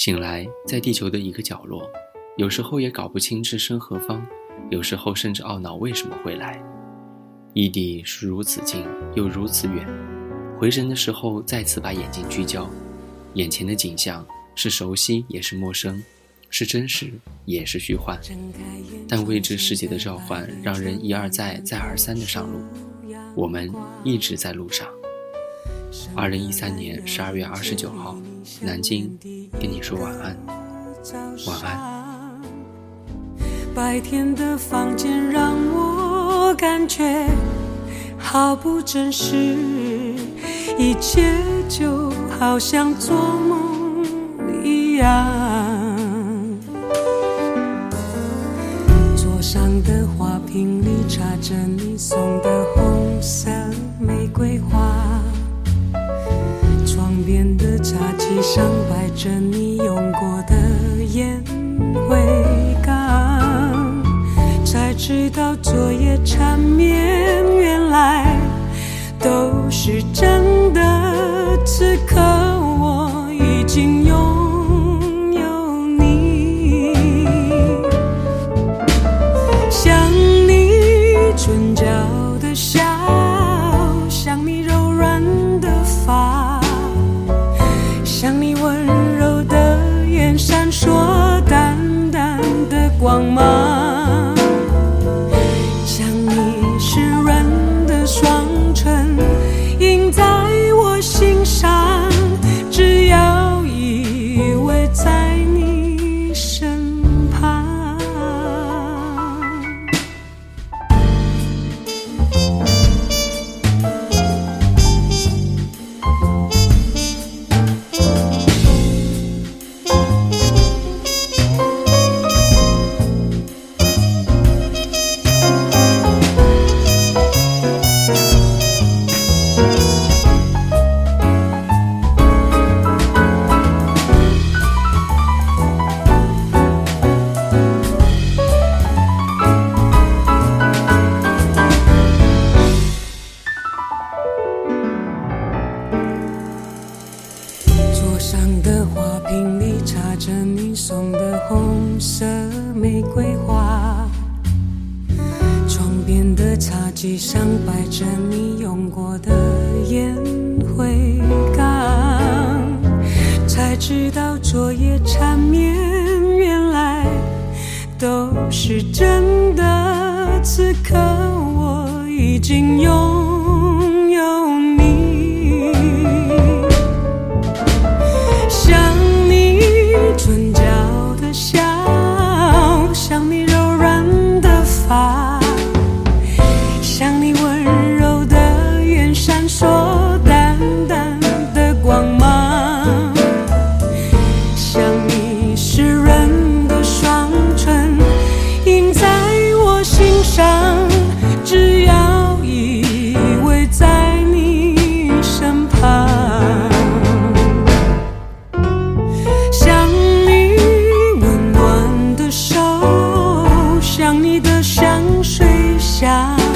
醒来，在地球的一个角落，有时候也搞不清置身何方，有时候甚至懊恼为什么会来。异地是如此近，又如此远。回神的时候，再次把眼睛聚焦，眼前的景象是熟悉也是陌生，是真实也是虚幻。但未知世界的召唤，让人一而再、再而三的上路。我们一直在路上。二零一三年十二月二十九号，南京，跟你说晚安，晚安。白天的房间让我感觉好不真实，一切就好像做梦一样。桌上的花瓶里插着你送的红色上摆着你用过的烟灰缸，才知道昨夜缠绵。上的花瓶里插着你送的红色玫瑰花，床边的茶几上摆着你用过的烟灰缸，才知道昨夜缠绵原来都是真的。此刻我已经拥。的香水香。